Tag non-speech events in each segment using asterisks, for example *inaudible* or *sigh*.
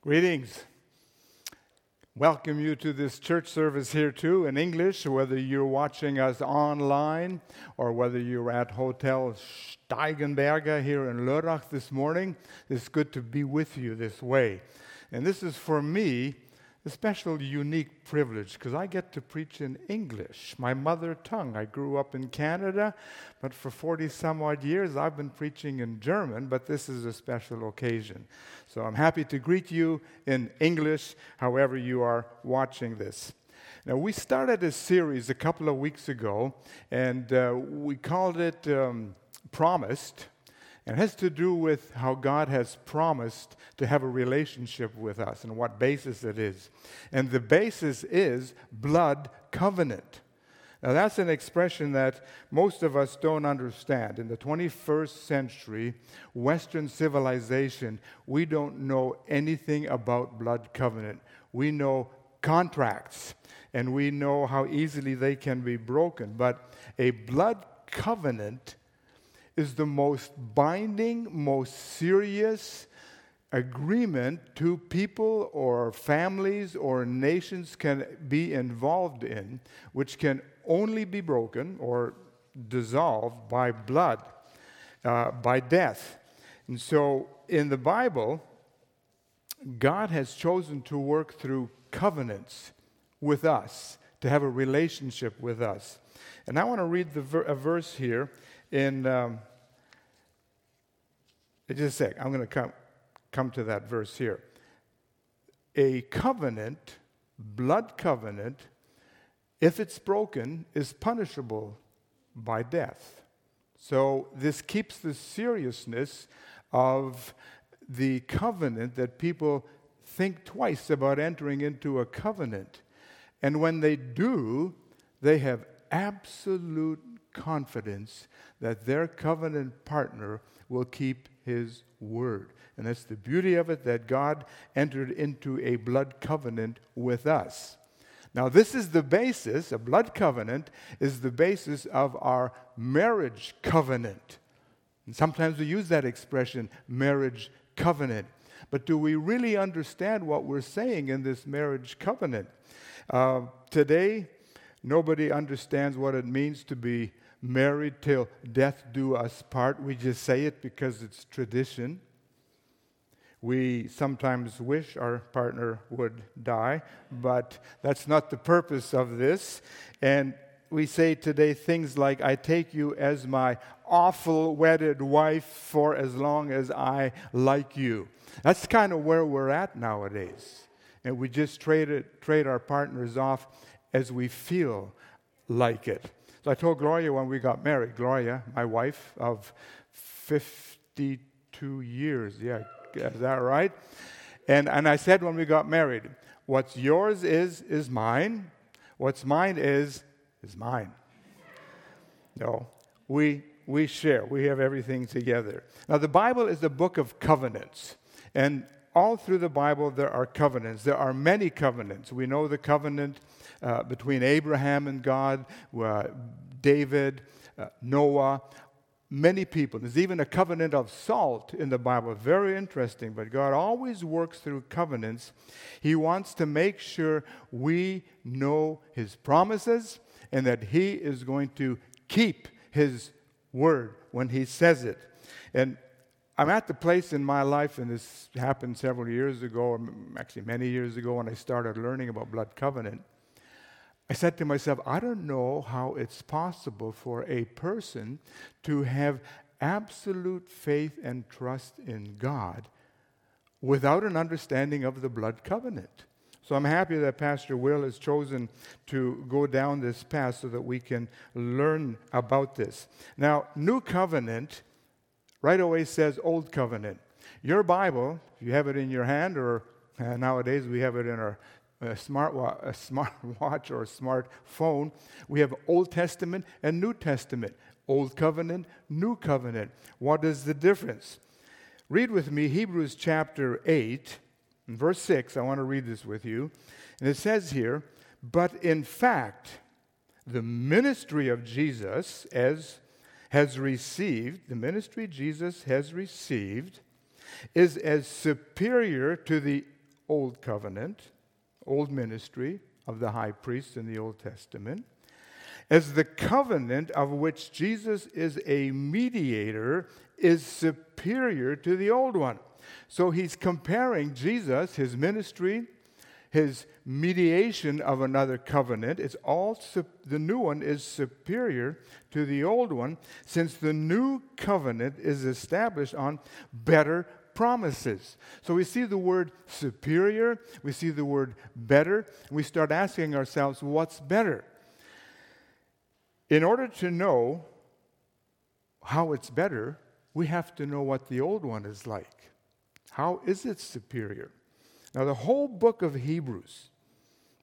Greetings. Welcome you to this church service here too in English, whether you're watching us online or whether you're at Hotel Steigenberger here in Lörrach this morning. It's good to be with you this way. And this is for me a special, unique privilege because I get to preach in English, my mother tongue. I grew up in Canada, but for 40 some odd years I've been preaching in German, but this is a special occasion. So I'm happy to greet you in English, however, you are watching this. Now, we started a series a couple of weeks ago, and uh, we called it um, Promised. And it has to do with how God has promised to have a relationship with us and what basis it is. And the basis is blood covenant. Now, that's an expression that most of us don't understand. In the 21st century, Western civilization, we don't know anything about blood covenant. We know contracts, and we know how easily they can be broken. But a blood covenant is the most binding, most serious agreement two people or families or nations can be involved in, which can only be broken or dissolved by blood, uh, by death. And so in the Bible, God has chosen to work through covenants with us, to have a relationship with us. And I want to read the ver- a verse here in um, just a sec. I'm going to come, come to that verse here. A covenant, blood covenant, if it's broken, is punishable by death. So this keeps the seriousness of the covenant that people think twice about entering into a covenant. And when they do, they have absolute confidence that their covenant partner will keep his word. And that's the beauty of it that God entered into a blood covenant with us. Now, this is the basis, a blood covenant is the basis of our marriage covenant. And sometimes we use that expression, marriage covenant. But do we really understand what we're saying in this marriage covenant? Uh, today, nobody understands what it means to be married till death do us part. We just say it because it's tradition. We sometimes wish our partner would die, but that's not the purpose of this. And we say today things like, I take you as my awful wedded wife for as long as I like you. That's kind of where we're at nowadays. And we just trade, it, trade our partners off as we feel like it. So I told Gloria when we got married, Gloria, my wife of 52 years. Yeah, is that right? And, and I said when we got married, what's yours is, is mine. What's mine is, is mine. No, we, we share. We have everything together. Now, the Bible is a book of covenants. And all through the Bible, there are covenants. There are many covenants. We know the covenant uh, between Abraham and God, uh, David, uh, Noah, many people. There's even a covenant of salt in the Bible. Very interesting, but God always works through covenants. He wants to make sure we know His promises and that He is going to keep His word when He says it. And I'm at the place in my life, and this happened several years ago, actually many years ago, when I started learning about blood covenant. I said to myself, I don't know how it's possible for a person to have absolute faith and trust in God without an understanding of the blood covenant. So I'm happy that Pastor Will has chosen to go down this path so that we can learn about this. Now, New Covenant right away says Old Covenant. Your Bible, if you have it in your hand, or uh, nowadays we have it in our a smart, a smart *laughs* watch or a smart phone, we have Old Testament and New Testament. Old Covenant, New Covenant. What is the difference? Read with me Hebrews chapter 8, verse 6. I want to read this with you. And it says here, But in fact, the ministry of Jesus as has received, the ministry Jesus has received, is as superior to the Old Covenant, Old Ministry of the high priest in the Old Testament, as the covenant of which Jesus is a mediator is superior to the old one. So he's comparing Jesus, his ministry, his mediation of another covenant. It's all the new one is superior to the old one, since the new covenant is established on better promises. So we see the word superior, we see the word better, and we start asking ourselves, what's better? In order to know how it's better, we have to know what the old one is like. How is it superior? Now, the whole book of Hebrews,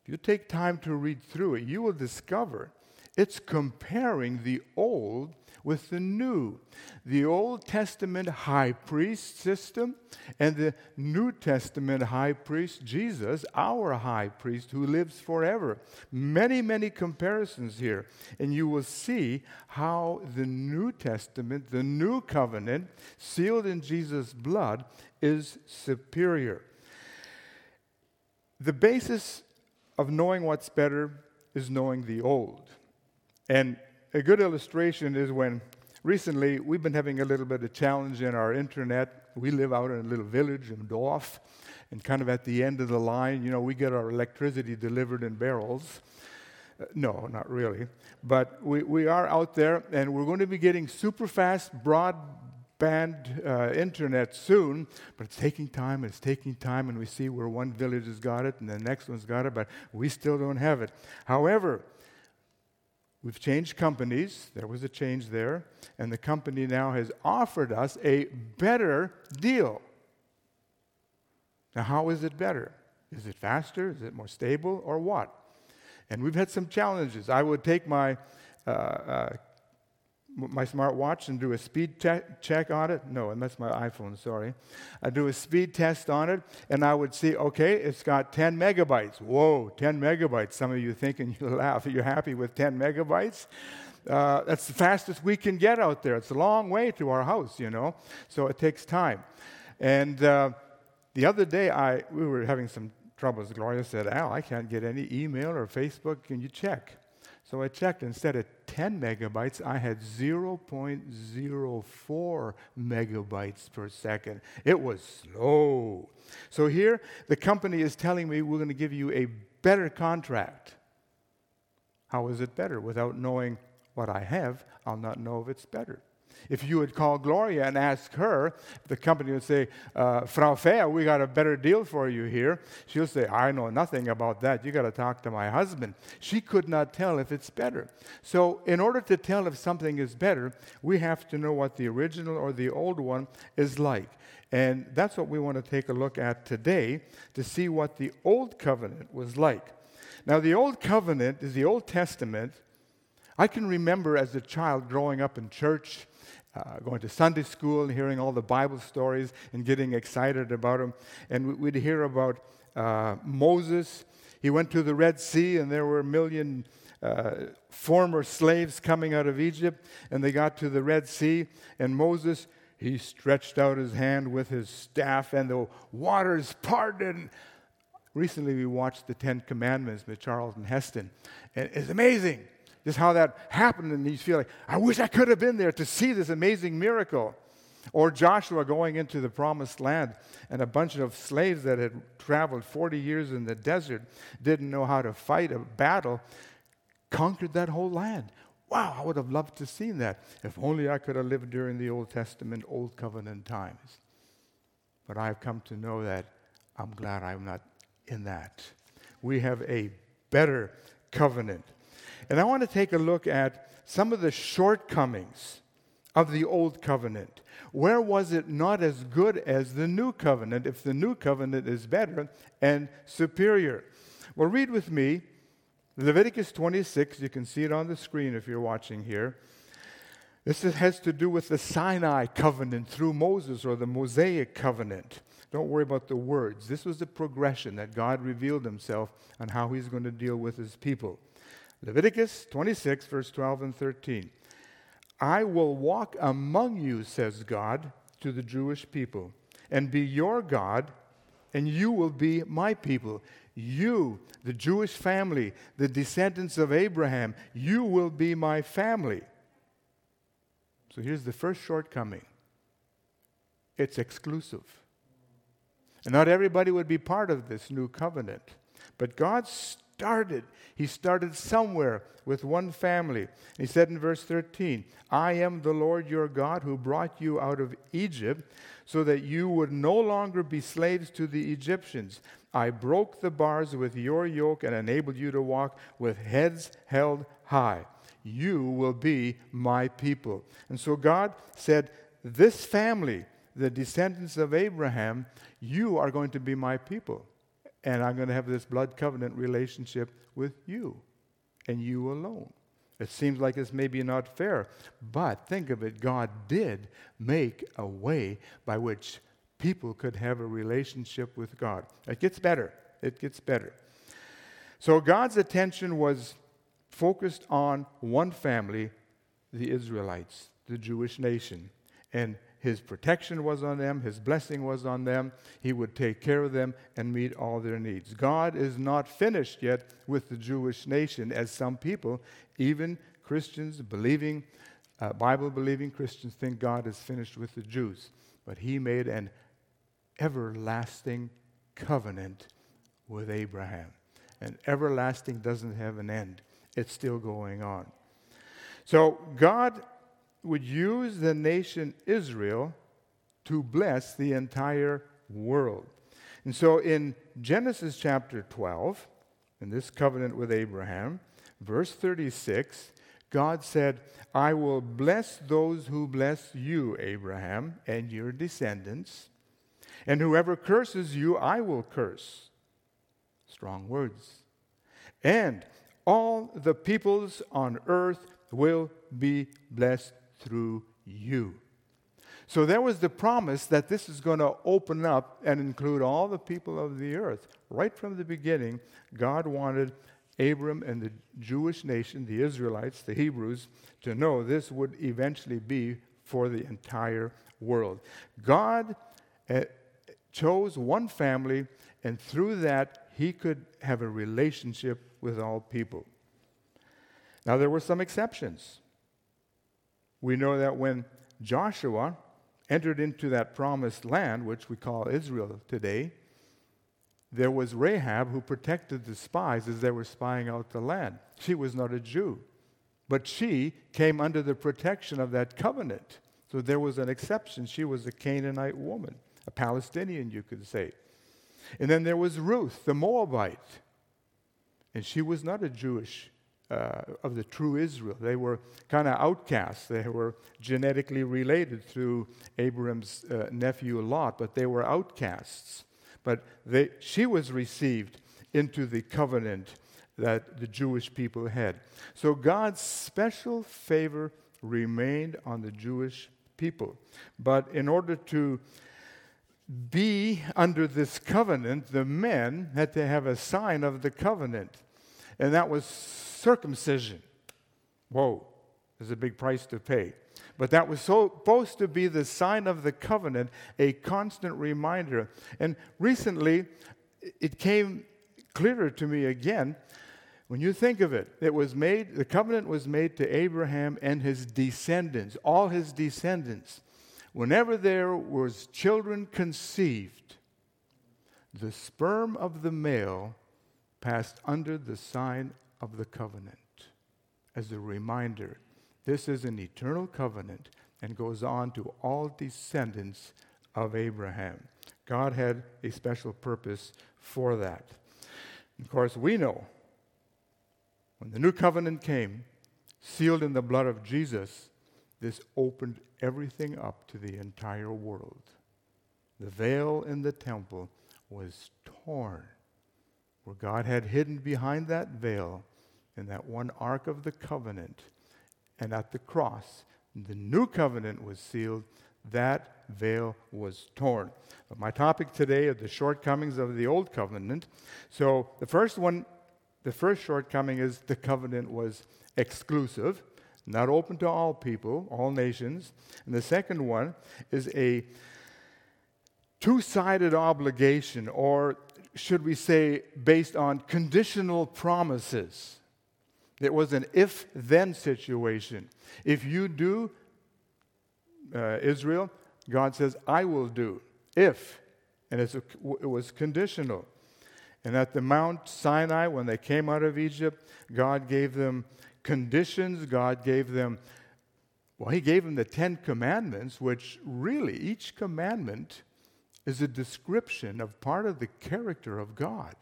if you take time to read through it, you will discover it's comparing the old with the new. The Old Testament high priest system and the New Testament high priest, Jesus, our high priest who lives forever. Many, many comparisons here. And you will see how the New Testament, the new covenant, sealed in Jesus' blood, is superior. The basis of knowing what's better is knowing the old. And a good illustration is when recently we've been having a little bit of challenge in our internet. We live out in a little village in Dorf, and kind of at the end of the line, you know, we get our electricity delivered in barrels. Uh, no, not really. But we, we are out there, and we're going to be getting super fast broadband uh, internet soon, but it's taking time, it's taking time, and we see where one village has got it and the next one's got it, but we still don't have it. However, We've changed companies. There was a change there. And the company now has offered us a better deal. Now, how is it better? Is it faster? Is it more stable? Or what? And we've had some challenges. I would take my uh, uh, my smartwatch and do a speed te- check on it. No, and that's my iPhone, sorry. I do a speed test on it, and I would see, okay, it's got 10 megabytes. Whoa, 10 megabytes. Some of you thinking *laughs* you laugh. You're happy with 10 megabytes? Uh, that's the fastest we can get out there. It's a long way to our house, you know, so it takes time. And uh, the other day, I we were having some troubles. Gloria said, Al, I can't get any email or Facebook. Can you check? So I checked. Instead of 10 megabytes, I had 0.04 megabytes per second. It was slow. So here, the company is telling me we're going to give you a better contract. How is it better? Without knowing what I have, I'll not know if it's better. If you would call Gloria and ask her, the company would say, uh, Frau Fair, we got a better deal for you here. She'll say, I know nothing about that. You got to talk to my husband. She could not tell if it's better. So, in order to tell if something is better, we have to know what the original or the old one is like. And that's what we want to take a look at today to see what the Old Covenant was like. Now, the Old Covenant is the Old Testament. I can remember as a child growing up in church uh, going to Sunday school and hearing all the Bible stories and getting excited about them. And we'd hear about uh, Moses. He went to the Red Sea, and there were a million uh, former slaves coming out of Egypt. And they got to the Red Sea, and Moses, he stretched out his hand with his staff, and the waters parted. Recently, we watched the Ten Commandments with Charlton Heston, and it's amazing just how that happened, and he's feeling, I wish I could have been there to see this amazing miracle. Or Joshua going into the promised land, and a bunch of slaves that had traveled 40 years in the desert didn't know how to fight a battle, conquered that whole land. Wow, I would have loved to have seen that. If only I could have lived during the Old Testament, Old Covenant times. But I've come to know that I'm glad I'm not in that. We have a better covenant. And I want to take a look at some of the shortcomings of the old covenant. Where was it not as good as the new covenant if the new covenant is better and superior? Well, read with me Leviticus 26. You can see it on the screen if you're watching here. This has to do with the Sinai covenant through Moses or the Mosaic covenant. Don't worry about the words. This was the progression that God revealed himself and how he's going to deal with his people. Leviticus 26, verse 12 and 13. I will walk among you, says God to the Jewish people, and be your God, and you will be my people. You, the Jewish family, the descendants of Abraham, you will be my family. So here's the first shortcoming it's exclusive. And not everybody would be part of this new covenant. But God started, He started somewhere with one family. He said in verse 13, I am the Lord your God who brought you out of Egypt so that you would no longer be slaves to the Egyptians. I broke the bars with your yoke and enabled you to walk with heads held high. You will be my people. And so God said, This family, the descendants of Abraham, you are going to be my people. And I'm going to have this blood covenant relationship with you and you alone. It seems like it's maybe not fair, but think of it God did make a way by which people could have a relationship with God. It gets better. It gets better. So God's attention was focused on one family, the Israelites, the Jewish nation. And his protection was on them, His blessing was on them. He would take care of them and meet all their needs. God is not finished yet with the Jewish nation, as some people, even Christians, believing, uh, Bible believing Christians, think God is finished with the Jews. But He made an everlasting covenant with Abraham. And everlasting doesn't have an end, it's still going on. So God would use the nation Israel to bless the entire world. And so in Genesis chapter 12, in this covenant with Abraham, verse 36, God said, I will bless those who bless you, Abraham, and your descendants. And whoever curses you, I will curse. Strong words. And all the peoples on earth will be blessed through you. So there was the promise that this is going to open up and include all the people of the earth. Right from the beginning, God wanted Abram and the Jewish nation, the Israelites, the Hebrews, to know this would eventually be for the entire world. God uh, chose one family, and through that, he could have a relationship with all people. Now, there were some exceptions we know that when Joshua entered into that promised land, which we call Israel today, there was Rahab who protected the spies as they were spying out the land. She was not a Jew, but she came under the protection of that covenant. So there was an exception. She was a Canaanite woman, a Palestinian, you could say. And then there was Ruth, the Moabite. And she was not a Jewish uh, of the true Israel. They were kind of outcasts. They were genetically related through Abram's uh, nephew Lot, but they were outcasts. But they, she was received into the covenant that the Jewish people had. So God's special favor remained on the Jewish people. But in order to be under this covenant, the men had to have a sign of the covenant. And that was circumcision. Whoa, there's a big price to pay. But that was supposed to be the sign of the covenant, a constant reminder. And recently, it came clearer to me again. When you think of it, it was made, the covenant was made to Abraham and his descendants, all his descendants. Whenever there was children conceived, the sperm of the male passed under the sign of the covenant as a reminder. This is an eternal covenant and goes on to all descendants of Abraham. God had a special purpose for that. Of course, we know when the new covenant came, sealed in the blood of Jesus, this opened everything up to the entire world. The veil in the temple was torn where God had hidden behind that veil in that one ark of the covenant. And at the cross, the new covenant was sealed, that veil was torn. But my topic today are the shortcomings of the old covenant. So the first one, the first shortcoming is the covenant was exclusive, not open to all people, all nations. And the second one is a two sided obligation, or should we say, based on conditional promises. It was an if then situation. If you do, uh, Israel, God says, I will do. If. And a, it was conditional. And at the Mount Sinai, when they came out of Egypt, God gave them conditions. God gave them, well, He gave them the Ten Commandments, which really, each commandment is a description of part of the character of God.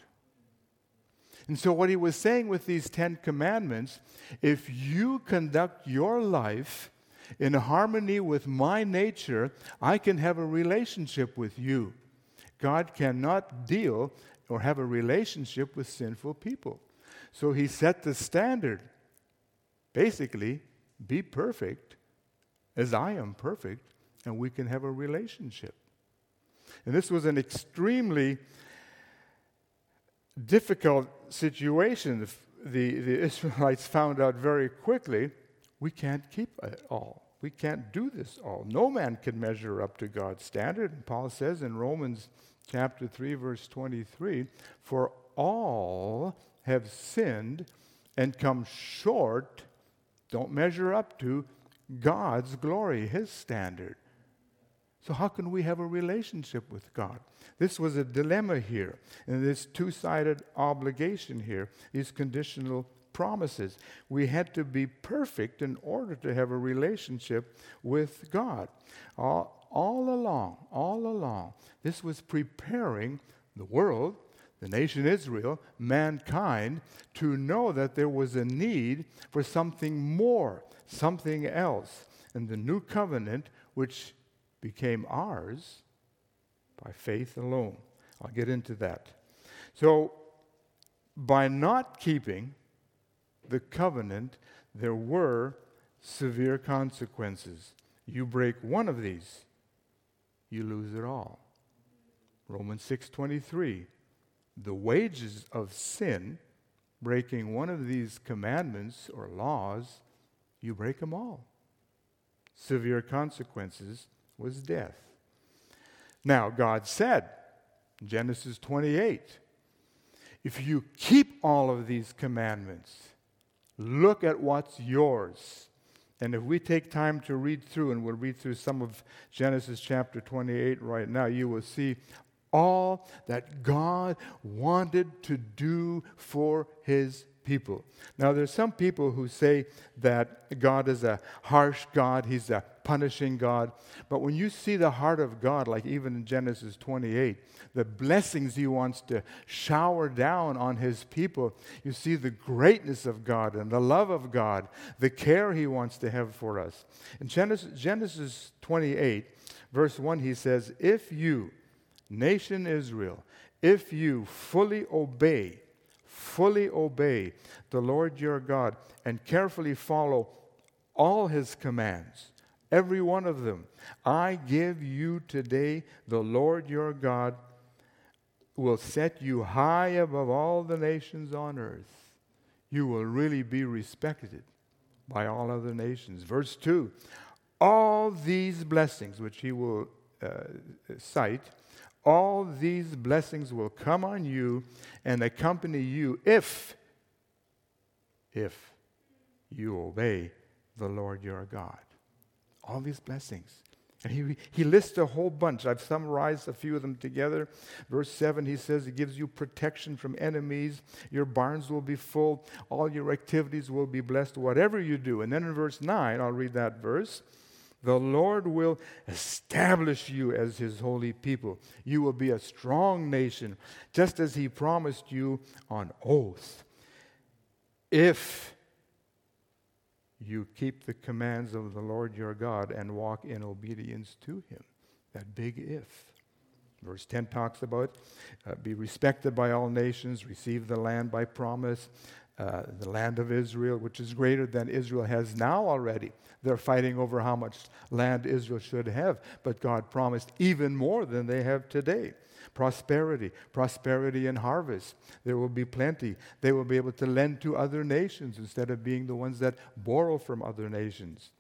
And so, what he was saying with these Ten Commandments if you conduct your life in harmony with my nature, I can have a relationship with you. God cannot deal or have a relationship with sinful people. So, he set the standard. Basically, be perfect as I am perfect, and we can have a relationship. And this was an extremely difficult situation. The, the *laughs* Israelites found out very quickly we can't keep it all. We can't do this all. No man can measure up to God's standard. And Paul says in Romans chapter 3, verse 23 For all have sinned and come short, don't measure up to God's glory, His standard. So, how can we have a relationship with God? This was a dilemma here, and this two sided obligation here, these conditional promises. We had to be perfect in order to have a relationship with God. All, all along, all along, this was preparing the world, the nation Israel, mankind, to know that there was a need for something more, something else. And the new covenant, which became ours by faith alone. I'll get into that. So, by not keeping the covenant, there were severe consequences. You break one of these, you lose it all. Romans 6:23 The wages of sin breaking one of these commandments or laws you break them all. Severe consequences was death. Now, God said, Genesis 28, if you keep all of these commandments, look at what's yours. And if we take time to read through, and we'll read through some of Genesis chapter 28 right now, you will see all that God wanted to do for his people. Now, there's some people who say that God is a harsh God, He's a punishing God. But when you see the heart of God, like even in Genesis 28, the blessings He wants to shower down on His people, you see the greatness of God and the love of God, the care He wants to have for us. In Genesis, Genesis 28, verse 1, He says, If you, nation Israel, if you fully obey, fully obey the Lord your God and carefully follow all his commands, every one of them, I give you today the Lord your God will set you high above all the nations on earth. You will really be respected by all other nations. Verse 2 All these blessings, which he will uh, cite, all these blessings will come on you and accompany you if, if you obey the Lord your God. All these blessings. And he, he lists a whole bunch. I've summarized a few of them together. Verse 7, he says, He gives you protection from enemies. Your barns will be full. All your activities will be blessed, whatever you do. And then in verse 9, I'll read that verse. The Lord will establish you as his holy people. You will be a strong nation, just as he promised you on oath. If you keep the commands of the Lord your God and walk in obedience to him. That big if. Verse 10 talks about uh, be respected by all nations, receive the land by promise, uh, the land of Israel, which is greater than Israel has now already. They're fighting over how much land Israel should have, but God promised even more than they have today. Prosperity, prosperity and harvest. There will be plenty. They will be able to lend to other nations instead of being the ones that borrow from other nations.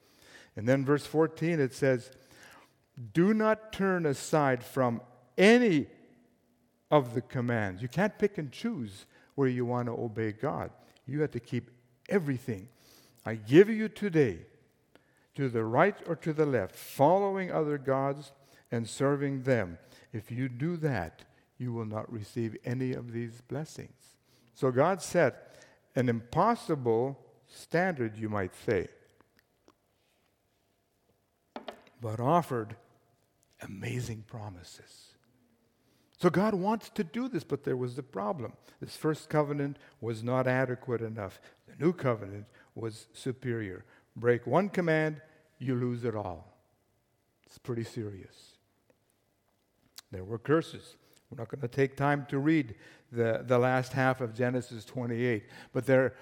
And then, verse 14, it says, Do not turn aside from any of the commands. You can't pick and choose where you want to obey God. You have to keep everything. I give you today to the right or to the left, following other gods and serving them. If you do that, you will not receive any of these blessings. So God set an impossible standard, you might say, but offered amazing promises. So God wants to do this, but there was a problem. This first covenant was not adequate enough. The new covenant was superior. Break one command, you lose it all. It's pretty serious. There were curses. We're not going to take time to read the, the last half of Genesis 28, but there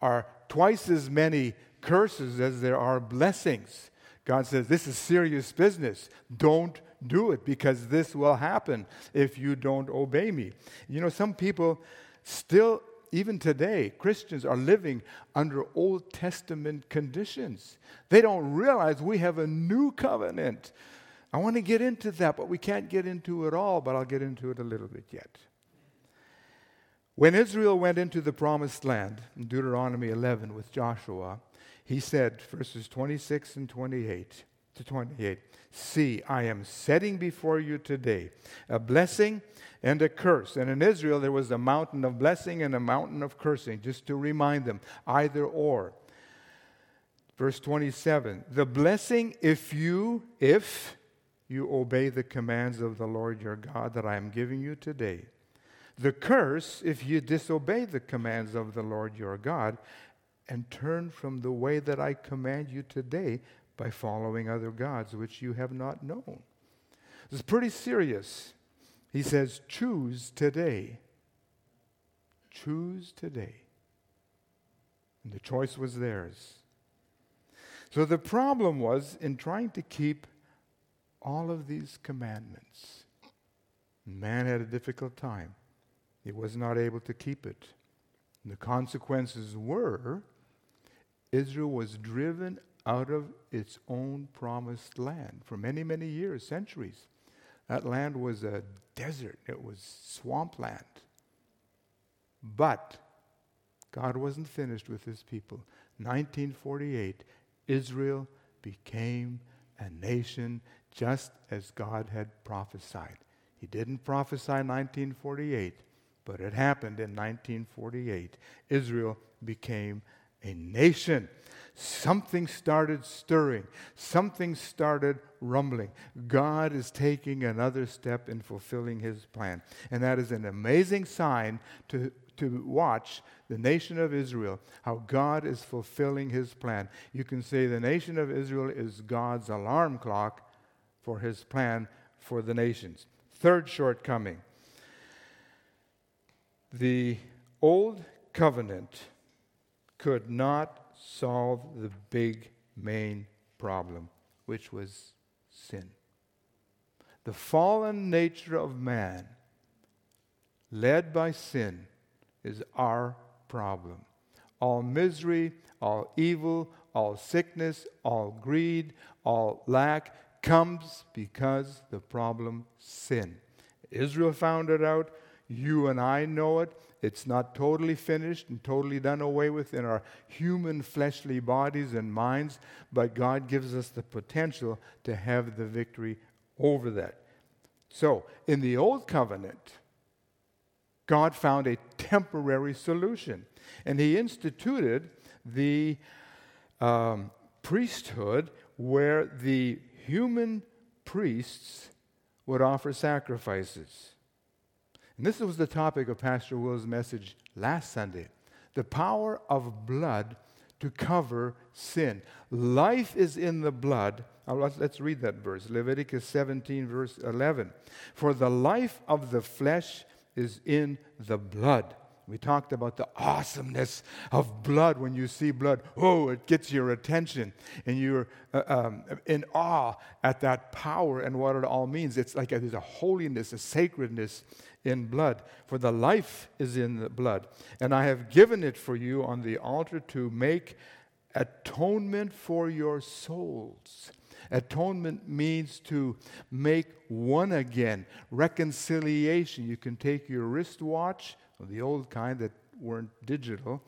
are twice as many curses as there are blessings. God says, This is serious business. Don't do it because this will happen if you don't obey me. You know, some people still, even today, Christians are living under Old Testament conditions. They don't realize we have a new covenant. I want to get into that, but we can't get into it all, but I'll get into it a little bit yet. When Israel went into the promised land, in Deuteronomy 11 with Joshua, he said, verses 26 and 28 to 28, See, I am setting before you today a blessing and a curse. And in Israel, there was a mountain of blessing and a mountain of cursing, just to remind them, either or. Verse 27 The blessing, if you, if you obey the commands of the Lord your God that I am giving you today. The curse, if you disobey the commands of the Lord your God and turn from the way that I command you today by following other gods which you have not known. This is pretty serious. He says, Choose today. Choose today. And the choice was theirs. So the problem was in trying to keep all of these commandments. Man had a difficult time. He was not able to keep it. And the consequences were Israel was driven out of its own promised land for many, many years, centuries. That land was a desert, it was swampland. But God wasn't finished with his people. 1948, Israel became a nation just as God had prophesied. He didn't prophesy 1948, but it happened in 1948. Israel became a nation. Something started stirring, something started rumbling. God is taking another step in fulfilling his plan. And that is an amazing sign to, to watch the nation of Israel, how God is fulfilling his plan. You can say the nation of Israel is God's alarm clock for his plan for the nations. Third shortcoming the old covenant could not solve the big main problem, which was sin. The fallen nature of man, led by sin, is our problem. All misery, all evil, all sickness, all greed, all lack comes because the problem sin. Israel found it out. You and I know it. It's not totally finished and totally done away with in our human fleshly bodies and minds, but God gives us the potential to have the victory over that. So, in the Old Covenant, God found a temporary solution, and He instituted the um, priesthood where the human priests would offer sacrifices. And this was the topic of Pastor Will's message last Sunday the power of blood to cover sin. Life is in the blood. Uh, let's, let's read that verse Leviticus 17, verse 11. For the life of the flesh is in the blood we talked about the awesomeness of blood. When you see blood, oh, it gets your attention, and you're uh, um, in awe at that power and what it all means. It's like a, there's a holiness, a sacredness in blood. For the life is in the blood. And I have given it for you on the altar to make atonement for your souls. Atonement means to make one again. Reconciliation. You can take your wristwatch, the old kind that weren't digital,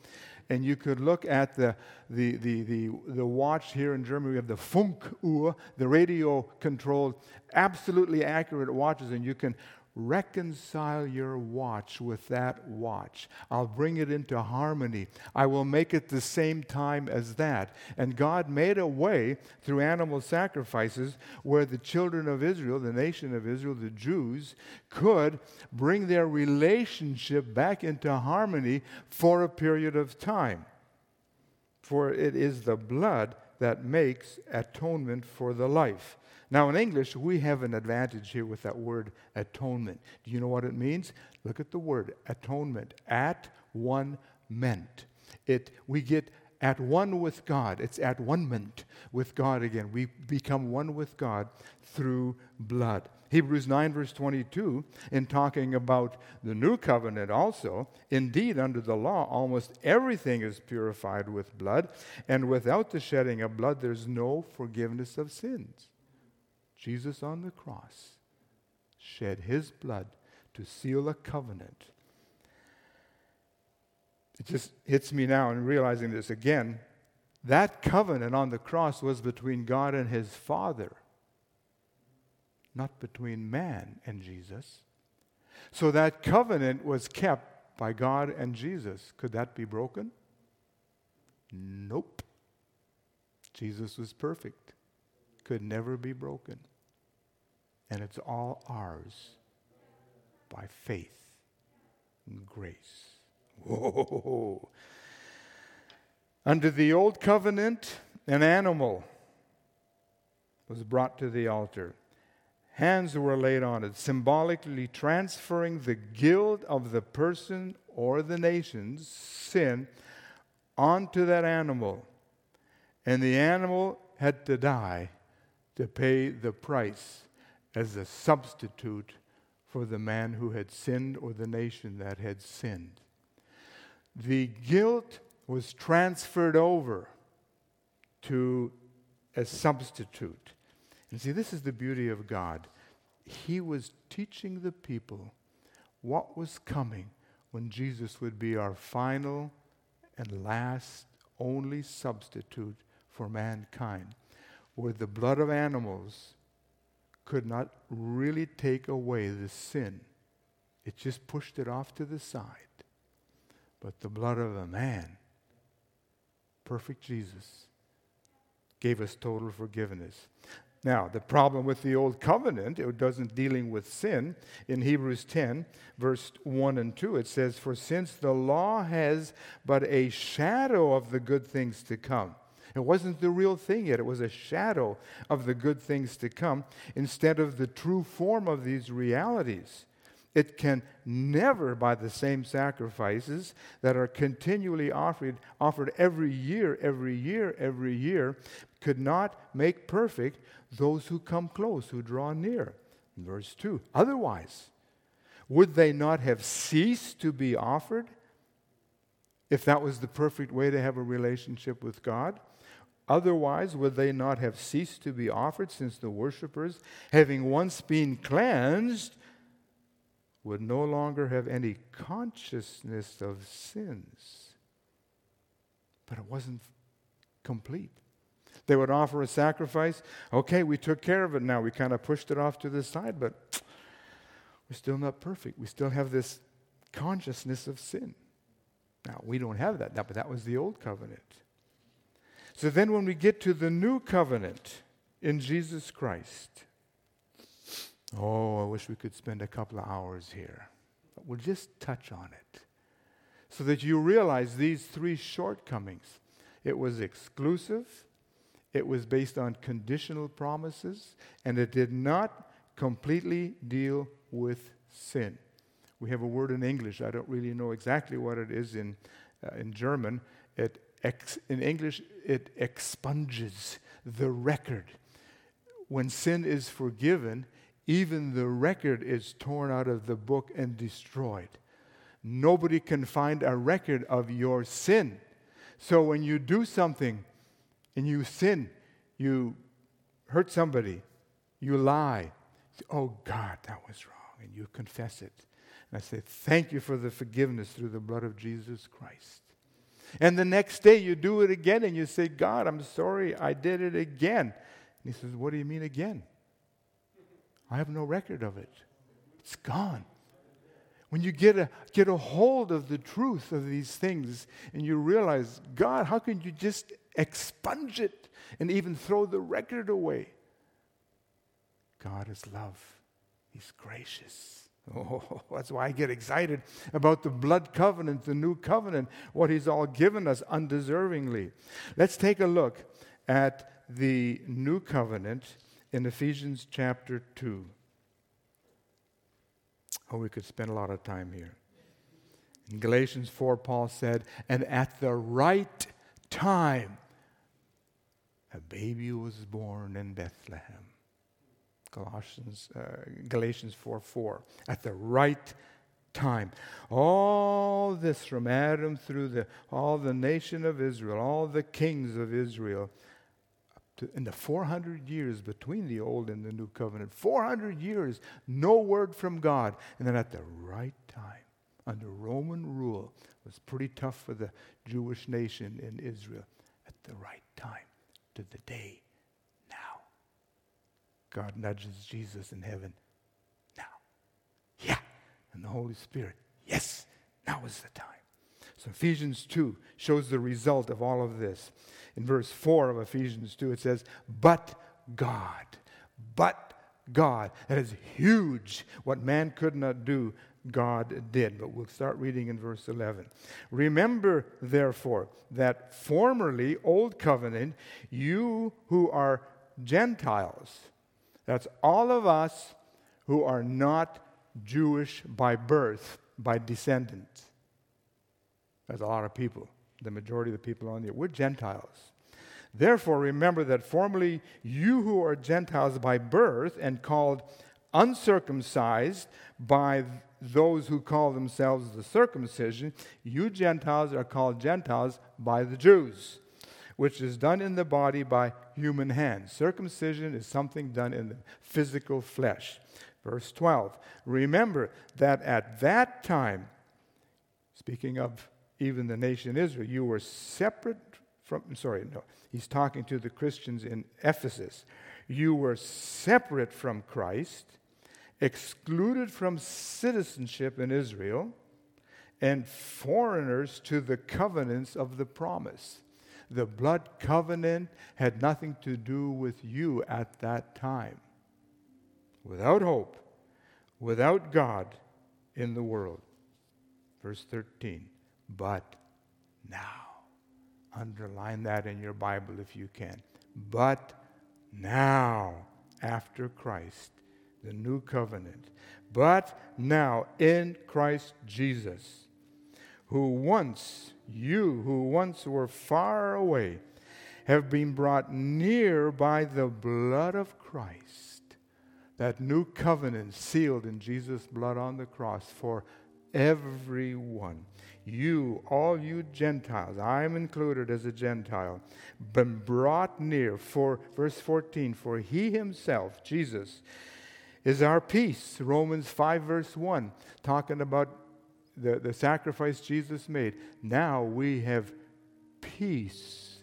and you could look at the, the, the, the, the watch here in Germany. We have the Funkuhr, the radio controlled, absolutely accurate watches, and you can reconcile your watch with that watch. I'll bring it into harmony. I will make it the same time as that. And God made a way through animal sacrifices where the children of Israel, the nation of Israel, the Jews, could bring their relationship back into harmony for a period of time. For it is the blood that makes atonement for the life. Now, in English, we have an advantage here with that word atonement. Do you know what it means? Look at the word atonement. At one meant. It, we get at one with God. It's at one meant with God again. We become one with God through blood. Hebrews 9, verse 22, in talking about the new covenant also, indeed, under the law, almost everything is purified with blood, and without the shedding of blood, there's no forgiveness of sins. Jesus on the cross shed his blood to seal a covenant. It just hits me now in realizing this again. That covenant on the cross was between God and his Father, not between man and Jesus. So that covenant was kept by God and Jesus. Could that be broken? Nope. Jesus was perfect could never be broken. And it's all ours by faith and grace. Whoa. Under the old covenant, an animal was brought to the altar. Hands were laid on it, symbolically transferring the guilt of the person or the nation's sin onto that animal. And the animal had to die to pay the price as a substitute for the man who had sinned or the nation that had sinned. The guilt was transferred over to a substitute. And see, this is the beauty of God. He was teaching the people what was coming when Jesus would be our final and last only substitute for mankind where the blood of animals could not really take away the sin. It just pushed it off to the side. But the blood of a man, perfect Jesus, gave us total forgiveness. Now, the problem with the old covenant, it doesn't dealing with sin. In Hebrews 10, verse 1 and 2, it says, For since the law has but a shadow of the good things to come, it wasn't the real thing yet, it was a shadow of the good things to come instead of the true form of these realities. It can never, by the same sacrifices that are continually offered, offered every year, every year, every year, could not make perfect those who come close, who draw near. Verse 2 Otherwise, would they not have ceased to be offered if that was the perfect way to have a relationship with God? Otherwise, would they not have ceased to be offered, since the worshippers, having once been cleansed, would no longer have any consciousness of sins? But it wasn't complete. They would offer a sacrifice. Okay, we took care of it now. We kind of pushed it off to the side, but we're still not perfect. We still have this consciousness of sin. Now, we don't have that, but that was the old covenant. So then, when we get to the new covenant in Jesus Christ, oh, I wish we could spend a couple of hours here. But we'll just touch on it so that you realize these three shortcomings. It was exclusive, it was based on conditional promises, and it did not completely deal with sin. We have a word in English, I don't really know exactly what it is in, uh, in German. It ex, in English, it expunges the record. When sin is forgiven, even the record is torn out of the book and destroyed. Nobody can find a record of your sin. So when you do something and you sin, you hurt somebody, you lie. Oh God, that was wrong. And you confess it. And I say, Thank you for the forgiveness through the blood of Jesus Christ. And the next day you do it again and you say, God, I'm sorry, I did it again. And he says, What do you mean again? I have no record of it. It's gone. When you get a, get a hold of the truth of these things and you realize, God, how can you just expunge it and even throw the record away? God is love, He's gracious. Oh, *laughs* that's why I get excited about the blood covenant, the new covenant, what He's all given us undeservingly. Let's take a look at the new covenant in Ephesians chapter 2. Oh, we could spend a lot of time here. In Galatians 4, Paul said, And at the right time, a baby was born in Bethlehem. Colossians, uh, Galatians 4 4. At the right time. All this from Adam through the, all the nation of Israel, all the kings of Israel, to, in the 400 years between the old and the new covenant, 400 years, no word from God. And then at the right time, under Roman rule, was pretty tough for the Jewish nation in Israel. At the right time, to the day. God nudges Jesus in heaven. Now. Yeah. And the Holy Spirit. Yes. Now is the time. So Ephesians 2 shows the result of all of this in verse 4 of Ephesians 2, it says, But God, but God. That is huge. What man could not do, God did. But we'll start reading in verse 11. Remember, therefore, that formerly, Old Covenant, you who are Gentiles, that's all of us who are not Jewish by birth, by descendants. That's a lot of people the majority of the people on the earth. We're Gentiles. Therefore, remember that formerly you who are Gentiles by birth and called uncircumcised by those who call themselves the circumcision, you Gentiles are called Gentiles by the Jews, which is done in the body by human hands. Circumcision is something done in the physical flesh. Verse 12 Remember that at that time, speaking of even the nation Israel, you were separate from, sorry, no, he's talking to the Christians in Ephesus. You were separate from Christ, excluded from citizenship in Israel, and foreigners to the covenants of the promise. The blood covenant had nothing to do with you at that time. Without hope, without God in the world. Verse 13 but now. Underline that in your Bible if you can. But now, after Christ, the new covenant. But now, in Christ Jesus, who once, you who once were far away, have been brought near by the blood of Christ. That new covenant sealed in Jesus' blood on the cross for everyone you, all you Gentiles, I'm included as a Gentile, been brought near for, verse 14, for he himself, Jesus, is our peace. Romans 5, verse 1, talking about the, the sacrifice Jesus made. Now we have peace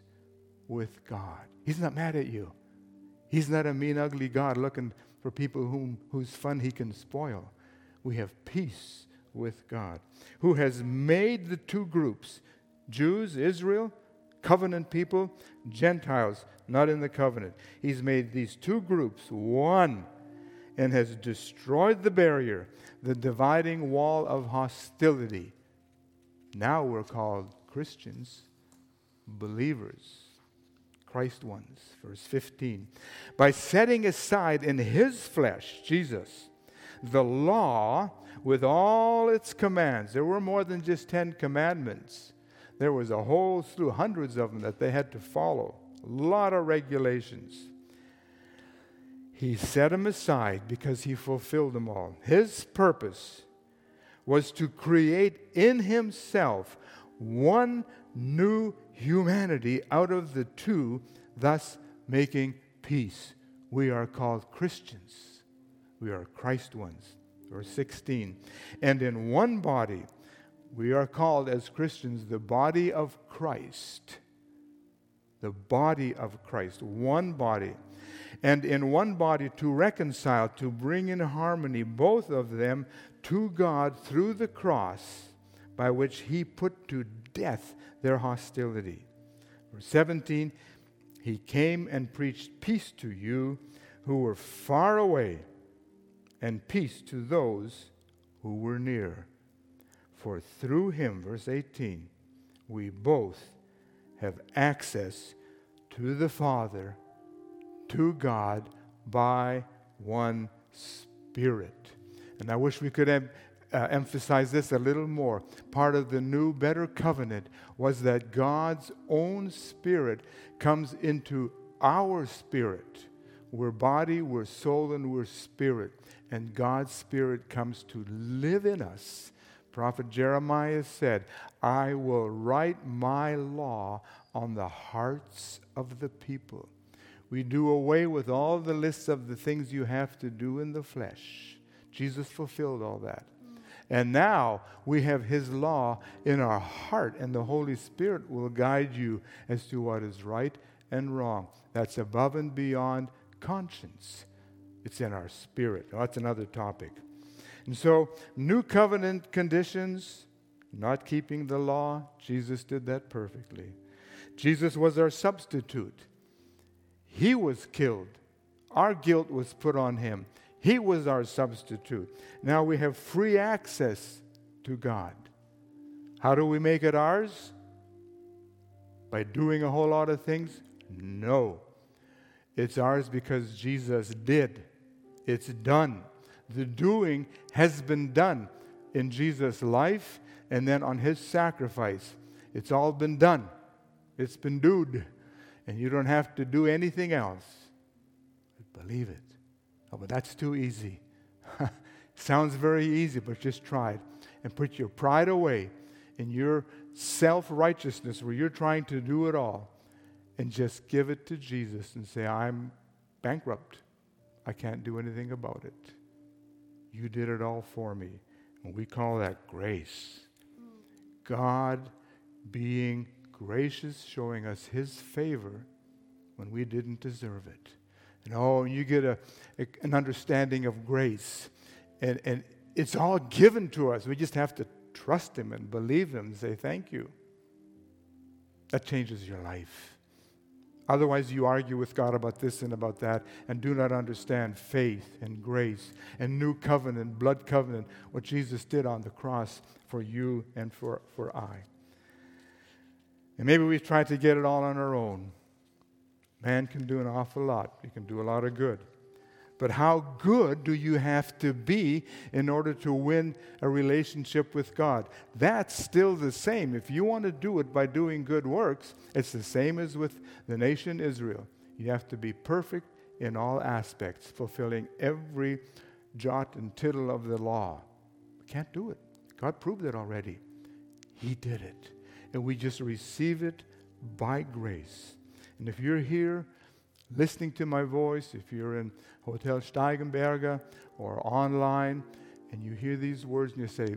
with God. He's not mad at you. He's not a mean, ugly God looking for people whom, whose fun he can spoil. We have peace with God, who has made the two groups Jews, Israel, covenant people, Gentiles, not in the covenant. He's made these two groups one and has destroyed the barrier, the dividing wall of hostility. Now we're called Christians, believers. Christ ones. Verse 15. By setting aside in his flesh, Jesus, the law with all its commands. There were more than just 10 commandments, there was a whole slew, hundreds of them that they had to follow, a lot of regulations. He set them aside because he fulfilled them all. His purpose was to create in himself one new humanity out of the two, thus making peace we are called Christians. We are Christ ones. Verse 16. And in one body, we are called as Christians the body of Christ. The body of Christ. One body. And in one body to reconcile, to bring in harmony both of them to God through the cross by which he put to death their hostility. Verse 17, he came and preached peace to you who were far away, and peace to those who were near. For through him, verse 18, we both have access to the Father, to God, by one Spirit. And I wish we could have uh, emphasize this a little more. Part of the new, better covenant was that God's own spirit comes into our spirit. We're body, we're soul, and we're spirit. And God's spirit comes to live in us. Prophet Jeremiah said, I will write my law on the hearts of the people. We do away with all the lists of the things you have to do in the flesh. Jesus fulfilled all that. And now we have His law in our heart, and the Holy Spirit will guide you as to what is right and wrong. That's above and beyond conscience, it's in our spirit. that's another topic. And so, new covenant conditions, not keeping the law, Jesus did that perfectly. Jesus was our substitute. He was killed. Our guilt was put on him. He was our substitute. Now we have free access to God. How do we make it ours? By doing a whole lot of things? No. It's ours because Jesus did. It's done. The doing has been done in Jesus' life and then on his sacrifice. It's all been done. It's been doed. And you don't have to do anything else. Believe it. Oh, but that's too easy. *laughs* Sounds very easy, but just try it. And put your pride away in your self righteousness where you're trying to do it all. And just give it to Jesus and say, I'm bankrupt. I can't do anything about it. You did it all for me. And we call that grace. Mm. God being gracious, showing us his favor when we didn't deserve it. And oh, you get a, a, an understanding of grace. And, and it's all given to us. We just have to trust Him and believe Him and say, Thank you. That changes your life. Otherwise, you argue with God about this and about that and do not understand faith and grace and new covenant, blood covenant, what Jesus did on the cross for you and for, for I. And maybe we've tried to get it all on our own. Man can do an awful lot, he can do a lot of good. But how good do you have to be in order to win a relationship with God? That's still the same. If you want to do it by doing good works, it's the same as with the nation Israel. You have to be perfect in all aspects, fulfilling every jot and tittle of the law. Can't do it. God proved it already. He did it. And we just receive it by grace. And if you're here listening to my voice, if you're in Hotel Steigenberger or online, and you hear these words and you say,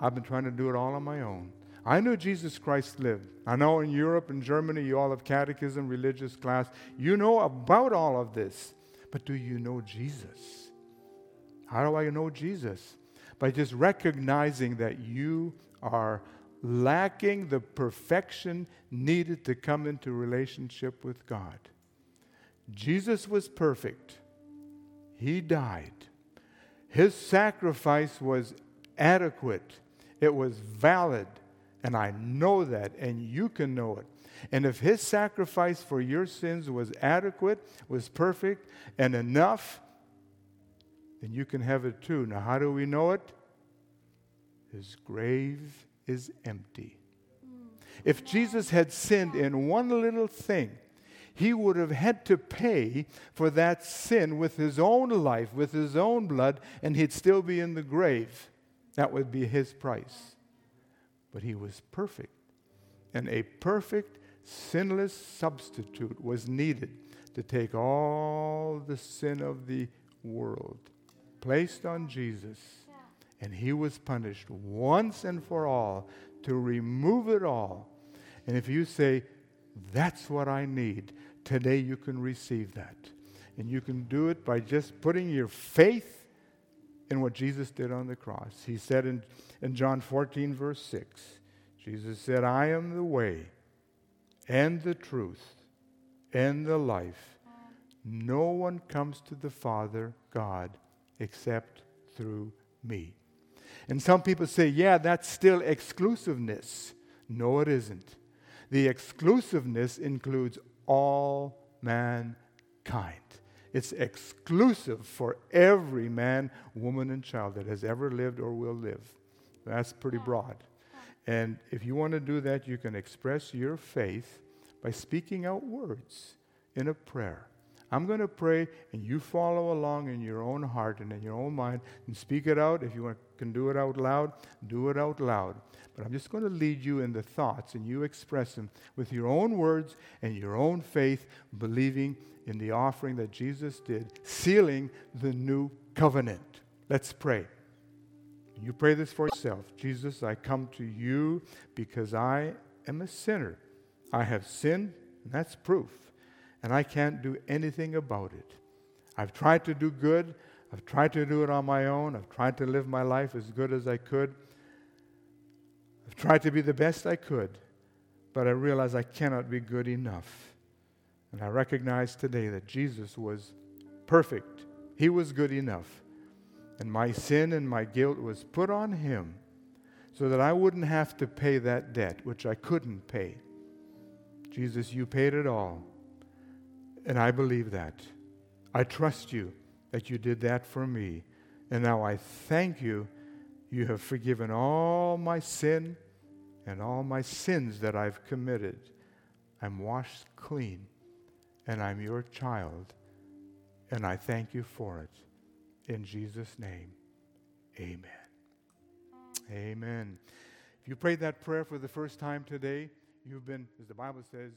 I've been trying to do it all on my own. I know Jesus Christ lived. I know in Europe and Germany you all have catechism, religious class. You know about all of this. But do you know Jesus? How do I know Jesus? By just recognizing that you are lacking the perfection needed to come into relationship with God. Jesus was perfect. He died. His sacrifice was adequate. It was valid. And I know that, and you can know it. And if his sacrifice for your sins was adequate, was perfect, and enough, then you can have it too. Now, how do we know it? His grave is empty. If Jesus had sinned in one little thing, he would have had to pay for that sin with his own life, with his own blood, and he'd still be in the grave. That would be his price. But he was perfect. And a perfect sinless substitute was needed to take all the sin of the world placed on Jesus. And he was punished once and for all to remove it all. And if you say, That's what I need, today you can receive that. And you can do it by just putting your faith in what Jesus did on the cross. He said in, in John 14, verse 6, Jesus said, I am the way and the truth and the life. No one comes to the Father, God, except through me. And some people say, yeah, that's still exclusiveness. No, it isn't. The exclusiveness includes all mankind. It's exclusive for every man, woman, and child that has ever lived or will live. That's pretty broad. And if you want to do that, you can express your faith by speaking out words in a prayer. I'm going to pray, and you follow along in your own heart and in your own mind and speak it out. If you can do it out loud, do it out loud. But I'm just going to lead you in the thoughts, and you express them with your own words and your own faith, believing in the offering that Jesus did, sealing the new covenant. Let's pray. You pray this for yourself. Jesus, I come to you because I am a sinner. I have sinned, and that's proof and I can't do anything about it. I've tried to do good. I've tried to do it on my own. I've tried to live my life as good as I could. I've tried to be the best I could, but I realize I cannot be good enough. And I recognize today that Jesus was perfect, He was good enough. And my sin and my guilt was put on Him so that I wouldn't have to pay that debt, which I couldn't pay. Jesus, you paid it all. And I believe that. I trust you that you did that for me. And now I thank you. You have forgiven all my sin and all my sins that I've committed. I'm washed clean and I'm your child. And I thank you for it. In Jesus' name, amen. Amen. If you prayed that prayer for the first time today, you've been, as the Bible says,